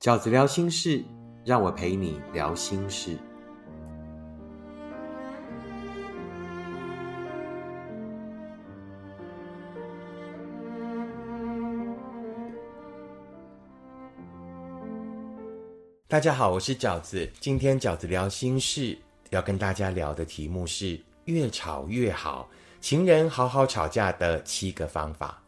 饺子聊心事，让我陪你聊心事。大家好，我是饺子。今天饺子聊心事，要跟大家聊的题目是越吵越好，情人好好吵架的七个方法。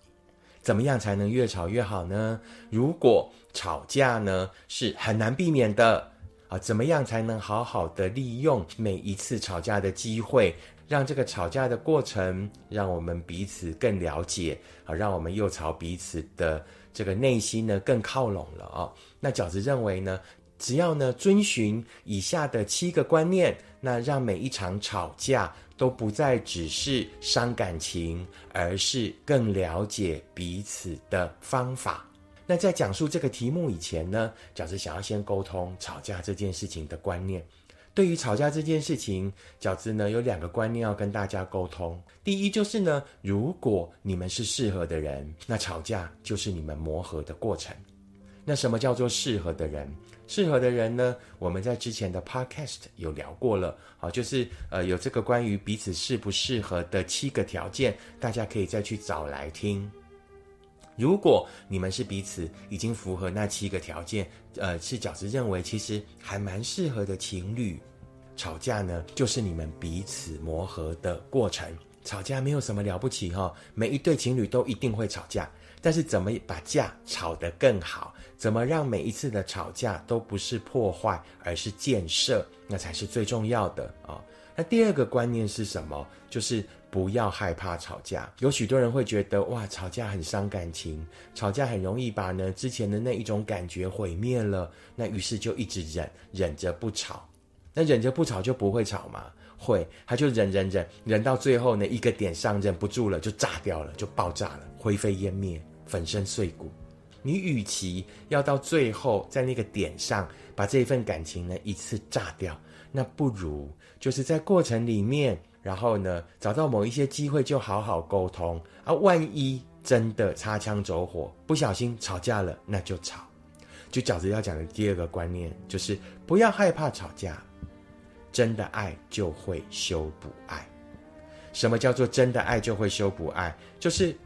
怎么样才能越吵越好呢？如果吵架呢是很难避免的啊，怎么样才能好好的利用每一次吵架的机会，让这个吵架的过程让我们彼此更了解啊，让我们又朝彼此的这个内心呢更靠拢了啊？那饺子认为呢？只要呢遵循以下的七个观念，那让每一场吵架都不再只是伤感情，而是更了解彼此的方法。那在讲述这个题目以前呢，饺子想要先沟通吵架这件事情的观念。对于吵架这件事情，饺子呢有两个观念要跟大家沟通。第一就是呢，如果你们是适合的人，那吵架就是你们磨合的过程。那什么叫做适合的人？适合的人呢？我们在之前的 podcast 有聊过了，好，就是呃有这个关于彼此适不适合的七个条件，大家可以再去找来听。如果你们是彼此已经符合那七个条件，呃，是饺子认为其实还蛮适合的情侣，吵架呢就是你们彼此磨合的过程。吵架没有什么了不起哈，每一对情侣都一定会吵架。但是怎么把架吵得更好？怎么让每一次的吵架都不是破坏，而是建设？那才是最重要的啊！那第二个观念是什么？就是不要害怕吵架。有许多人会觉得哇，吵架很伤感情，吵架很容易把呢之前的那一种感觉毁灭了。那于是就一直忍，忍着不吵。那忍着不吵就不会吵吗？会，他就忍忍忍，忍到最后呢一个点上忍不住了，就炸掉了，就爆炸了，灰飞烟灭。粉身碎骨，你与其要到最后在那个点上把这一份感情呢一次炸掉，那不如就是在过程里面，然后呢找到某一些机会就好好沟通啊。万一真的擦枪走火，不小心吵架了，那就吵。就饺子要讲的第二个观念就是不要害怕吵架，真的爱就会修补爱。什么叫做真的爱就会修补爱？就是。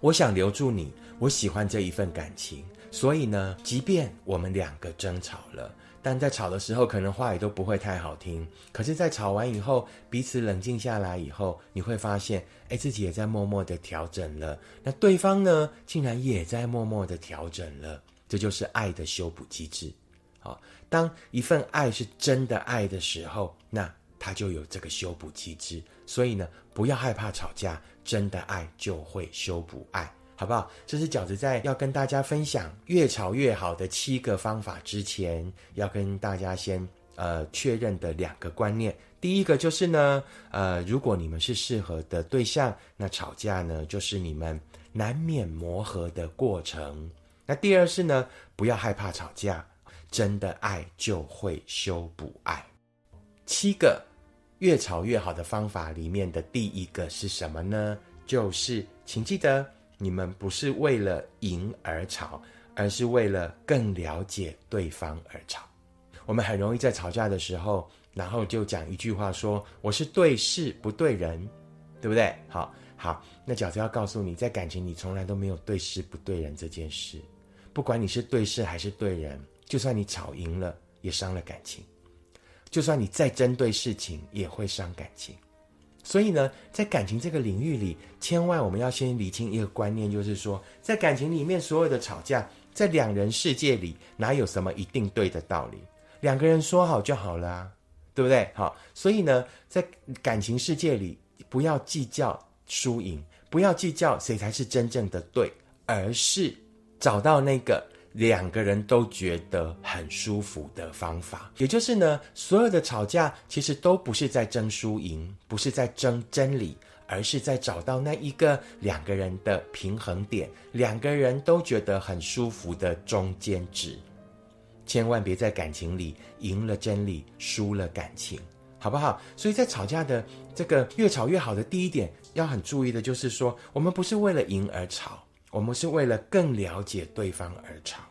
我想留住你，我喜欢这一份感情，所以呢，即便我们两个争吵了，但在吵的时候可能话也都不会太好听。可是，在吵完以后，彼此冷静下来以后，你会发现，哎，自己也在默默的调整了。那对方呢，竟然也在默默的调整了。这就是爱的修补机制。好，当一份爱是真的爱的时候，那它就有这个修补机制。所以呢，不要害怕吵架。真的爱就会修补爱，好不好？这是饺子在要跟大家分享越吵越好的七个方法之前，要跟大家先呃确认的两个观念。第一个就是呢，呃，如果你们是适合的对象，那吵架呢就是你们难免磨合的过程。那第二是呢，不要害怕吵架，真的爱就会修补爱。七个。越吵越好的方法里面的第一个是什么呢？就是请记得，你们不是为了赢而吵，而是为了更了解对方而吵。我们很容易在吵架的时候，然后就讲一句话说：“我是对事不对人，对不对？”好好，那饺子要告诉你，在感情里从来都没有对事不对人这件事。不管你是对事还是对人，就算你吵赢了，也伤了感情。就算你再针对事情，也会伤感情。所以呢，在感情这个领域里，千万我们要先理清一个观念，就是说，在感情里面，所有的吵架，在两人世界里，哪有什么一定对的道理？两个人说好就好了，对不对？好，所以呢，在感情世界里，不要计较输赢，不要计较谁才是真正的对，而是找到那个。两个人都觉得很舒服的方法，也就是呢，所有的吵架其实都不是在争输赢，不是在争真理，而是在找到那一个两个人的平衡点，两个人都觉得很舒服的中间值。千万别在感情里赢了真理，输了感情，好不好？所以在吵架的这个越吵越好的第一点，要很注意的就是说，我们不是为了赢而吵。我们是为了更了解对方而吵。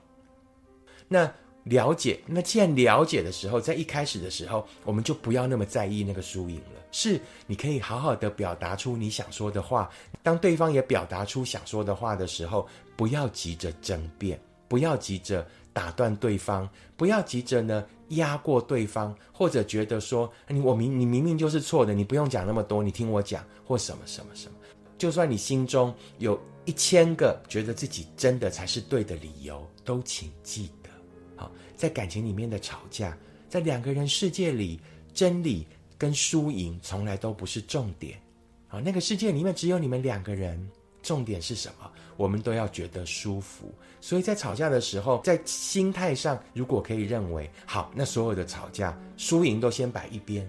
那了解，那既然了解的时候，在一开始的时候，我们就不要那么在意那个输赢了。是，你可以好好的表达出你想说的话。当对方也表达出想说的话的时候，不要急着争辩，不要急着打断对方，不要急着呢压过对方，或者觉得说你我明你明明就是错的，你不用讲那么多，你听我讲或什么什么什么。就算你心中有一千个觉得自己真的才是对的理由，都请记得。好，在感情里面的吵架，在两个人世界里，真理跟输赢从来都不是重点。好，那个世界里面只有你们两个人，重点是什么？我们都要觉得舒服。所以在吵架的时候，在心态上，如果可以认为好，那所有的吵架输赢都先摆一边。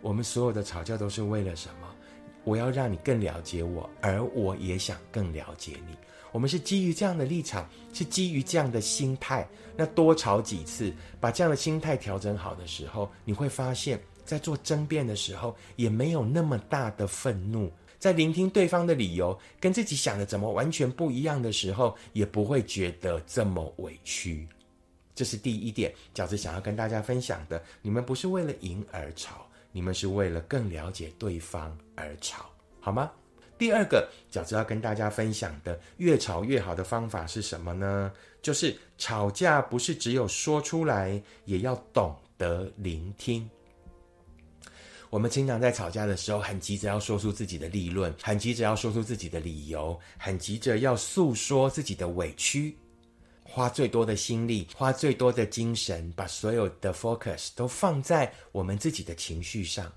我们所有的吵架都是为了什么？我要让你更了解我，而我也想更了解你。我们是基于这样的立场，是基于这样的心态。那多吵几次，把这样的心态调整好的时候，你会发现，在做争辩的时候，也没有那么大的愤怒。在聆听对方的理由，跟自己想的怎么完全不一样的时候，也不会觉得这么委屈。这是第一点，饺子想要跟大家分享的。你们不是为了赢而吵，你们是为了更了解对方而吵，好吗？第二个饺子要跟大家分享的越吵越好的方法是什么呢？就是吵架不是只有说出来，也要懂得聆听。我们经常在吵架的时候，很急着要说出自己的立论，很急着要说出自己的理由，很急着要诉说自己的委屈，花最多的心力，花最多的精神，把所有的 focus 都放在我们自己的情绪上。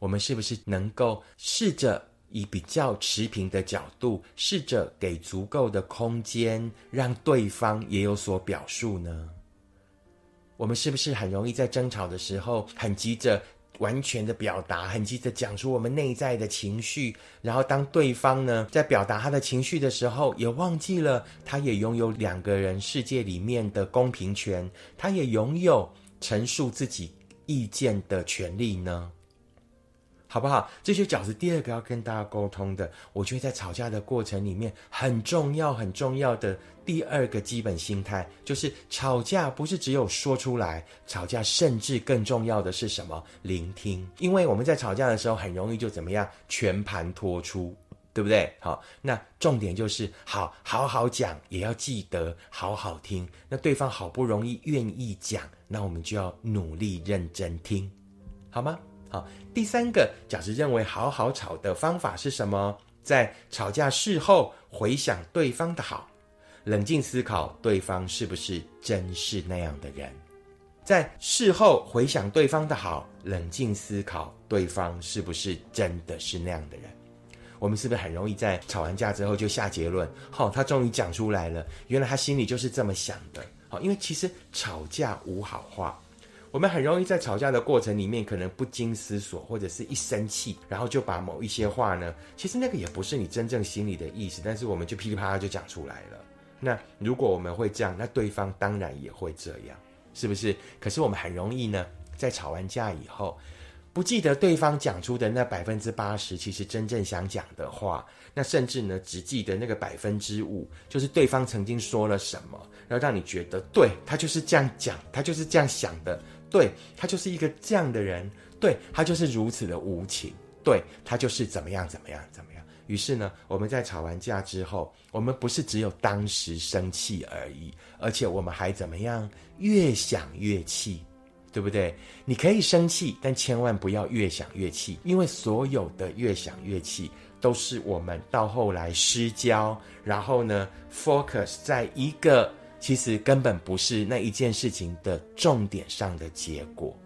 我们是不是能够试着？以比较持平的角度，试着给足够的空间，让对方也有所表述呢？我们是不是很容易在争吵的时候，很急着完全的表达，很急着讲出我们内在的情绪，然后当对方呢在表达他的情绪的时候，也忘记了他也拥有两个人世界里面的公平权，他也拥有陈述自己意见的权利呢？好不好？这些饺子第二个要跟大家沟通的，我觉得在吵架的过程里面很重要、很重要的第二个基本心态，就是吵架不是只有说出来，吵架甚至更重要的是什么？聆听。因为我们在吵架的时候很容易就怎么样，全盘托出，对不对？好，那重点就是好好好讲，也要记得好好听。那对方好不容易愿意讲，那我们就要努力认真听，好吗？好，第三个饺子认为好好吵的方法是什么？在吵架事后回想对方的好，冷静思考对方是不是真是那样的人。在事后回想对方的好，冷静思考对方是不是真的是那样的人。我们是不是很容易在吵完架之后就下结论？好，他终于讲出来了，原来他心里就是这么想的。好，因为其实吵架无好话。我们很容易在吵架的过程里面，可能不经思索，或者是一生气，然后就把某一些话呢，其实那个也不是你真正心里的意思，但是我们就噼里啪啦就讲出来了。那如果我们会这样，那对方当然也会这样，是不是？可是我们很容易呢，在吵完架以后，不记得对方讲出的那百分之八十，其实真正想讲的话，那甚至呢，只记得那个百分之五，就是对方曾经说了什么，然后让你觉得，对他就是这样讲，他就是这样想的。对他就是一个这样的人，对他就是如此的无情，对他就是怎么样怎么样怎么样。于是呢，我们在吵完架之后，我们不是只有当时生气而已，而且我们还怎么样？越想越气，对不对？你可以生气，但千万不要越想越气，因为所有的越想越气，都是我们到后来失焦，然后呢，focus 在一个。其实根本不是那一件事情的重点上的结果。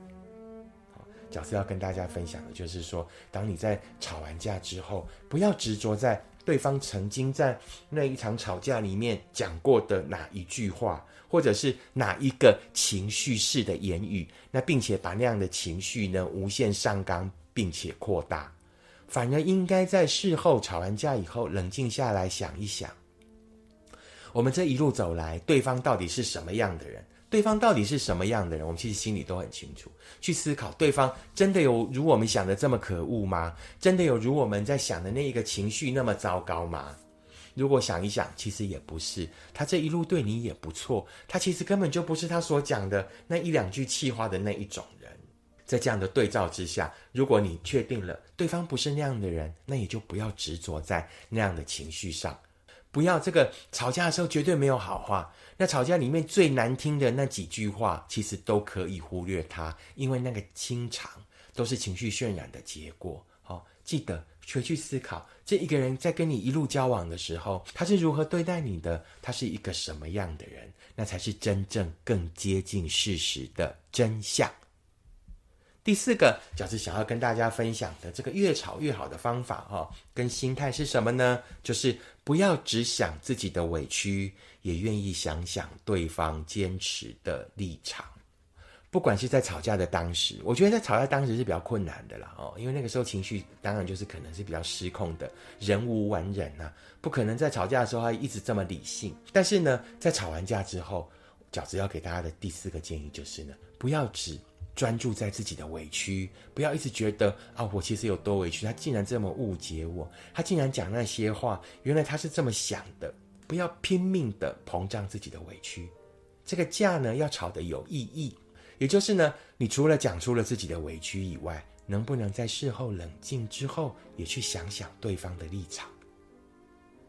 好，角色要跟大家分享的就是说，当你在吵完架之后，不要执着在对方曾经在那一场吵架里面讲过的哪一句话，或者是哪一个情绪式的言语，那并且把那样的情绪呢无限上纲，并且扩大，反而应该在事后吵完架以后冷静下来想一想。我们这一路走来，对方到底是什么样的人？对方到底是什么样的人？我们其实心里都很清楚。去思考，对方真的有如我们想的这么可恶吗？真的有如我们在想的那一个情绪那么糟糕吗？如果想一想，其实也不是，他这一路对你也不错，他其实根本就不是他所讲的那一两句气话的那一种人。在这样的对照之下，如果你确定了对方不是那样的人，那也就不要执着在那样的情绪上，不要这个吵架的时候绝对没有好话。那吵架里面最难听的那几句话，其实都可以忽略它，因为那个经常都是情绪渲染的结果。好，记得。回去思考，这一个人在跟你一路交往的时候，他是如何对待你的？他是一个什么样的人？那才是真正更接近事实的真相。第四个，饺子想要跟大家分享的这个越吵越好的方法，哈，跟心态是什么呢？就是不要只想自己的委屈，也愿意想想对方坚持的立场。不管是在吵架的当时，我觉得在吵架当时是比较困难的啦，哦，因为那个时候情绪当然就是可能是比较失控的，人无完人呐，不可能在吵架的时候还一直这么理性。但是呢，在吵完架之后，饺子要给大家的第四个建议就是呢，不要只专注在自己的委屈，不要一直觉得啊，我其实有多委屈，他竟然这么误解我，他竟然讲那些话，原来他是这么想的，不要拼命的膨胀自己的委屈，这个架呢要吵得有意义。也就是呢，你除了讲出了自己的委屈以外，能不能在事后冷静之后，也去想想对方的立场？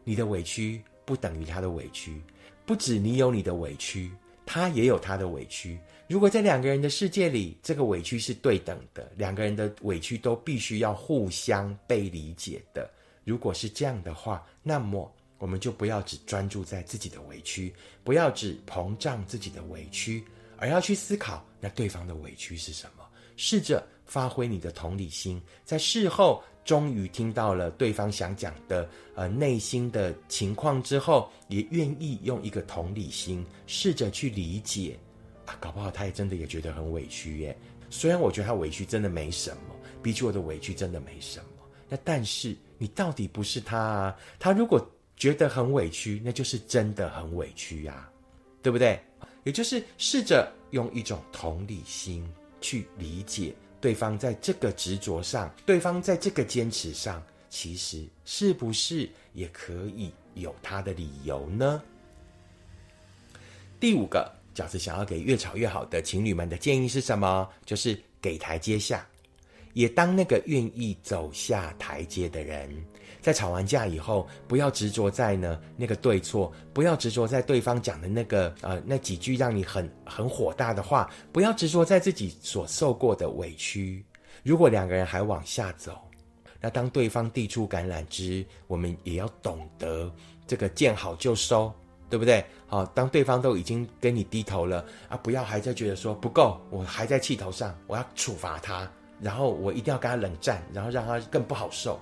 你的委屈不等于他的委屈，不止你有你的委屈，他也有他的委屈。如果在两个人的世界里，这个委屈是对等的，两个人的委屈都必须要互相被理解的。如果是这样的话，那么我们就不要只专注在自己的委屈，不要只膨胀自己的委屈。而要去思考，那对方的委屈是什么？试着发挥你的同理心，在事后终于听到了对方想讲的呃内心的情况之后，也愿意用一个同理心试着去理解搞不好他也真的也觉得很委屈耶。虽然我觉得他委屈真的没什么，比起我的委屈真的没什么。那但是你到底不是他啊？他如果觉得很委屈，那就是真的很委屈呀，对不对？也就是试着用一种同理心去理解对方在这个执着上，对方在这个坚持上，其实是不是也可以有他的理由呢？第五个饺子想要给越吵越好的情侣们的建议是什么？就是给台阶下，也当那个愿意走下台阶的人。在吵完架以后，不要执着在呢那个对错，不要执着在对方讲的那个呃那几句让你很很火大的话，不要执着在自己所受过的委屈。如果两个人还往下走，那当对方递出橄榄枝，我们也要懂得这个见好就收，对不对？好，当对方都已经跟你低头了啊，不要还在觉得说不够，我还在气头上，我要处罚他，然后我一定要跟他冷战，然后让他更不好受。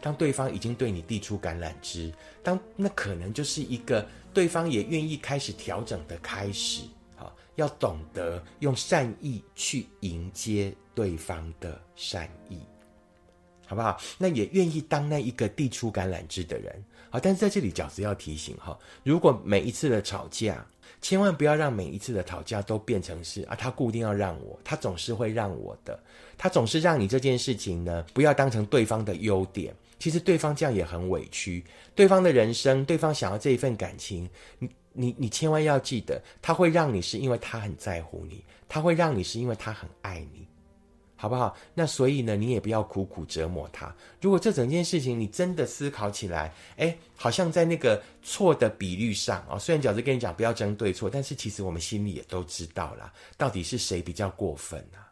当对方已经对你递出橄榄枝，当那可能就是一个对方也愿意开始调整的开始。好，要懂得用善意去迎接对方的善意，好不好？那也愿意当那一个递出橄榄枝的人。好，但是在这里饺子要提醒哈，如果每一次的吵架，千万不要让每一次的吵架都变成是啊，他固定要让我，他总是会让我的，他总是让你这件事情呢，不要当成对方的优点。其实对方这样也很委屈，对方的人生，对方想要这一份感情，你你你千万要记得，他会让你是因为他很在乎你，他会让你是因为他很爱你，好不好？那所以呢，你也不要苦苦折磨他。如果这整件事情你真的思考起来，哎，好像在那个错的比率上啊，虽然饺子跟你讲不要争对错，但是其实我们心里也都知道了，到底是谁比较过分啊？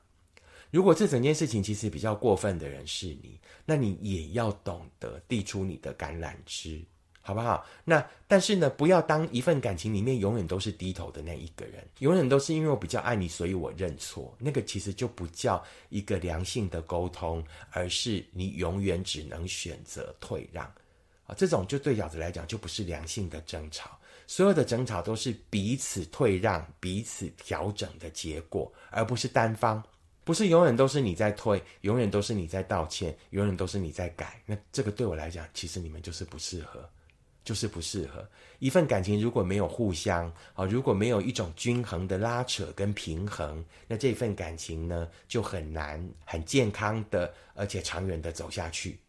如果这整件事情其实比较过分的人是你，那你也要懂得递出你的橄榄枝，好不好？那但是呢，不要当一份感情里面永远都是低头的那一个人，永远都是因为我比较爱你，所以我认错。那个其实就不叫一个良性的沟通，而是你永远只能选择退让啊！这种就对饺子来讲就不是良性的争吵，所有的争吵都是彼此退让、彼此调整的结果，而不是单方。不是永远都是你在退，永远都是你在道歉，永远都是你在改。那这个对我来讲，其实你们就是不适合，就是不适合。一份感情如果没有互相啊，如果没有一种均衡的拉扯跟平衡，那这份感情呢就很难很健康的，而且长远的走下去。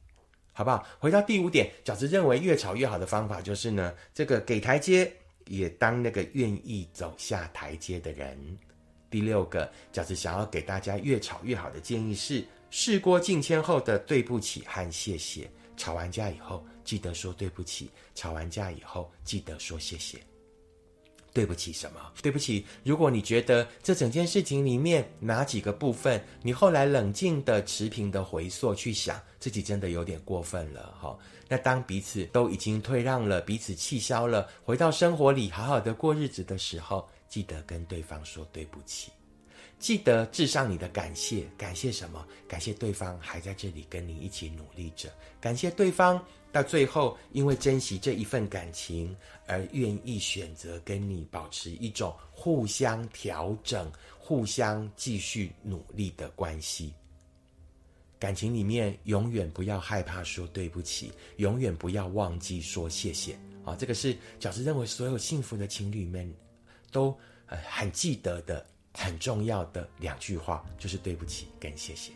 好不好？回到第五点，饺子认为越吵越好的方法就是呢，这个给台阶，也当那个愿意走下台阶的人。第六个，饺子想要给大家越吵越好的建议是：事过境迁后的对不起和谢谢。吵完架以后，记得说对不起；吵完架以后，记得说谢谢。对不起什么？对不起，如果你觉得这整件事情里面哪几个部分，你后来冷静的持平的回溯去想，自己真的有点过分了哈。那当彼此都已经退让了，彼此气消了，回到生活里好好的过日子的时候，记得跟对方说对不起。记得致上你的感谢，感谢什么？感谢对方还在这里跟你一起努力着，感谢对方到最后因为珍惜这一份感情而愿意选择跟你保持一种互相调整、互相继续努力的关系。感情里面永远不要害怕说对不起，永远不要忘记说谢谢啊！这个是饺子认为所有幸福的情侣们都呃很记得的。很重要的两句话就是对不起跟谢谢。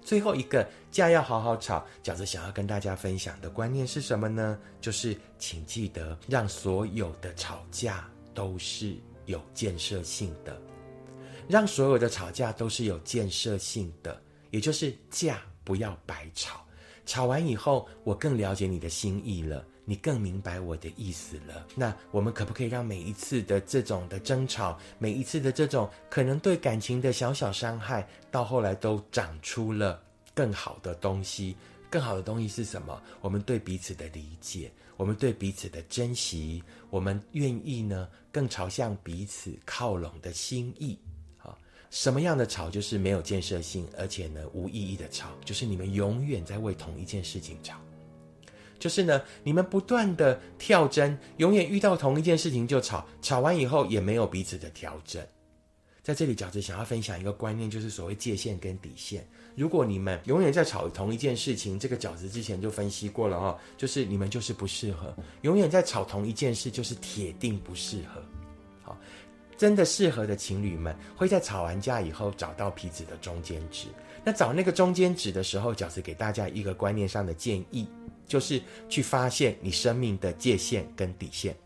最后一个架要好好吵，饺子想要跟大家分享的观念是什么呢？就是请记得让所有的吵架都是有建设性的，让所有的吵架都是有建设性的，也就是架不要白吵。吵完以后，我更了解你的心意了。你更明白我的意思了。那我们可不可以让每一次的这种的争吵，每一次的这种可能对感情的小小伤害，到后来都长出了更好的东西？更好的东西是什么？我们对彼此的理解，我们对彼此的珍惜，我们愿意呢更朝向彼此靠拢的心意。好，什么样的吵就是没有建设性，而且呢无意义的吵，就是你们永远在为同一件事情吵。就是呢，你们不断的跳针，永远遇到同一件事情就吵，吵完以后也没有彼此的调整。在这里，饺子想要分享一个观念，就是所谓界限跟底线。如果你们永远在吵同一件事情，这个饺子之前就分析过了哦，就是你们就是不适合。永远在吵同一件事，就是铁定不适合。好，真的适合的情侣们会在吵完架以后找到彼此的中间值。那找那个中间值的时候，饺子给大家一个观念上的建议。就是去发现你生命的界限跟底线。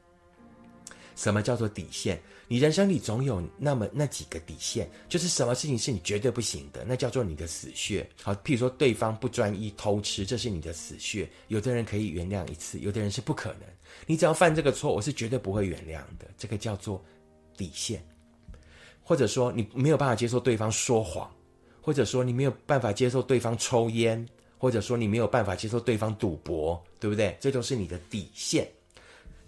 什么叫做底线？你人生里总有那么那几个底线，就是什么事情是你绝对不行的，那叫做你的死穴。好，譬如说对方不专一、偷吃，这是你的死穴。有的人可以原谅一次，有的人是不可能。你只要犯这个错，我是绝对不会原谅的。这个叫做底线。或者说你没有办法接受对方说谎，或者说你没有办法接受对方抽烟。或者说你没有办法接受对方赌博，对不对？这就是你的底线。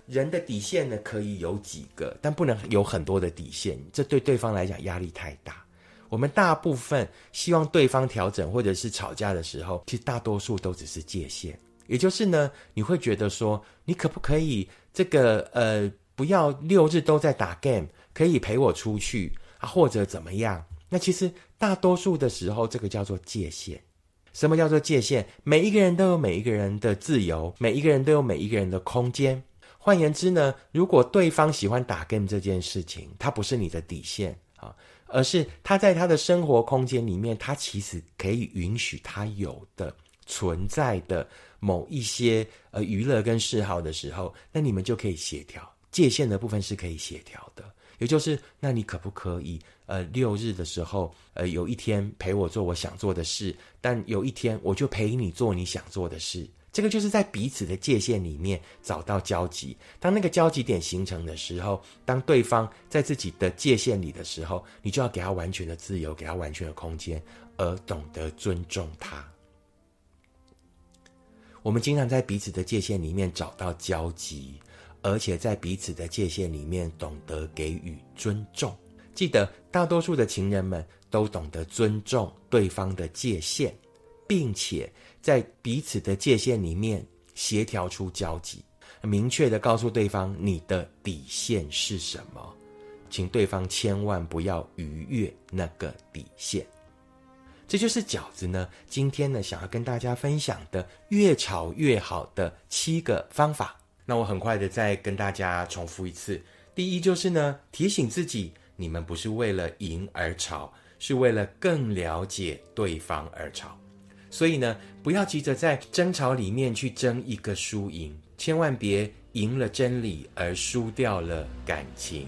人的底线呢，可以有几个，但不能有很多的底线。这对对方来讲压力太大。我们大部分希望对方调整，或者是吵架的时候，其实大多数都只是界限。也就是呢，你会觉得说，你可不可以这个呃，不要六日都在打 game，可以陪我出去啊，或者怎么样？那其实大多数的时候，这个叫做界限。什么叫做界限？每一个人都有每一个人的自由，每一个人都有每一个人的空间。换言之呢，如果对方喜欢打 game 这件事情，它不是你的底线啊，而是他在他的生活空间里面，他其实可以允许他有的存在的某一些呃娱乐跟嗜好的时候，那你们就可以协调界限的部分是可以协调的。也就是，那你可不可以，呃，六日的时候，呃，有一天陪我做我想做的事，但有一天我就陪你做你想做的事。这个就是在彼此的界限里面找到交集。当那个交集点形成的时候，当对方在自己的界限里的时候，你就要给他完全的自由，给他完全的空间，而懂得尊重他。我们经常在彼此的界限里面找到交集。而且在彼此的界限里面，懂得给予尊重。记得，大多数的情人们都懂得尊重对方的界限，并且在彼此的界限里面协调出交集，明确的告诉对方你的底线是什么，请对方千万不要逾越那个底线。这就是饺子呢，今天呢想要跟大家分享的越吵越好的七个方法。那我很快的再跟大家重复一次，第一就是呢，提醒自己，你们不是为了赢而吵，是为了更了解对方而吵。所以呢，不要急着在争吵里面去争一个输赢，千万别赢了真理而输掉了感情。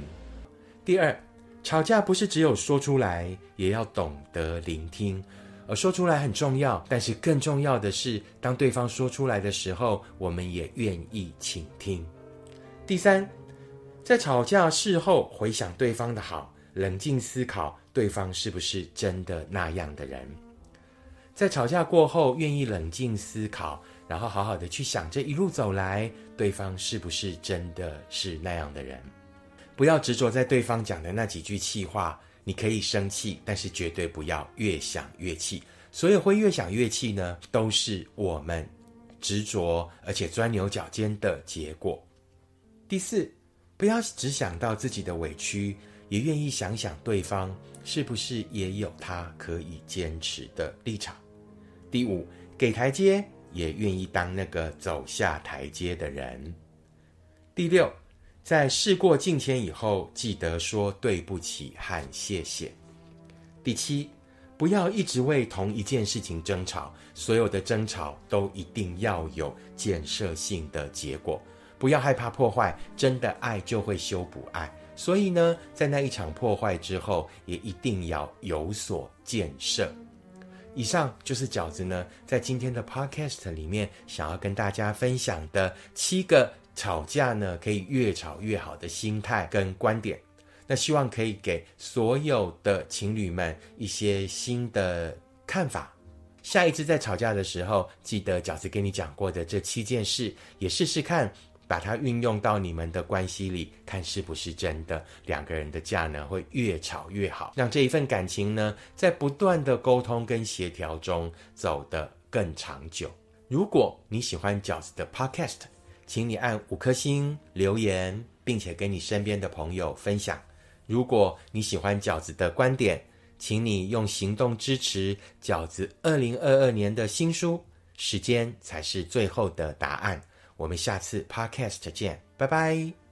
第二，吵架不是只有说出来，也要懂得聆听。而说出来很重要，但是更重要的是，当对方说出来的时候，我们也愿意倾听。第三，在吵架事后回想对方的好，冷静思考对方是不是真的那样的人。在吵架过后，愿意冷静思考，然后好好的去想这一路走来，对方是不是真的是那样的人。不要执着在对方讲的那几句气话。你可以生气，但是绝对不要越想越气。所有会越想越气呢，都是我们执着而且钻牛角尖的结果。第四，不要只想到自己的委屈，也愿意想想对方是不是也有他可以坚持的立场。第五，给台阶，也愿意当那个走下台阶的人。第六。在事过境迁以后，记得说对不起和谢谢。第七，不要一直为同一件事情争吵，所有的争吵都一定要有建设性的结果。不要害怕破坏，真的爱就会修补爱。所以呢，在那一场破坏之后，也一定要有所建设。以上就是饺子呢，在今天的 podcast 里面想要跟大家分享的七个。吵架呢，可以越吵越好的心态跟观点，那希望可以给所有的情侣们一些新的看法。下一次在吵架的时候，记得饺子跟你讲过的这七件事，也试试看，把它运用到你们的关系里，看是不是真的两个人的架呢会越吵越好，让这一份感情呢，在不断的沟通跟协调中走得更长久。如果你喜欢饺子的 Podcast，请你按五颗星留言，并且跟你身边的朋友分享。如果你喜欢饺子的观点，请你用行动支持饺子二零二二年的新书。时间才是最后的答案。我们下次 Podcast 见，拜拜。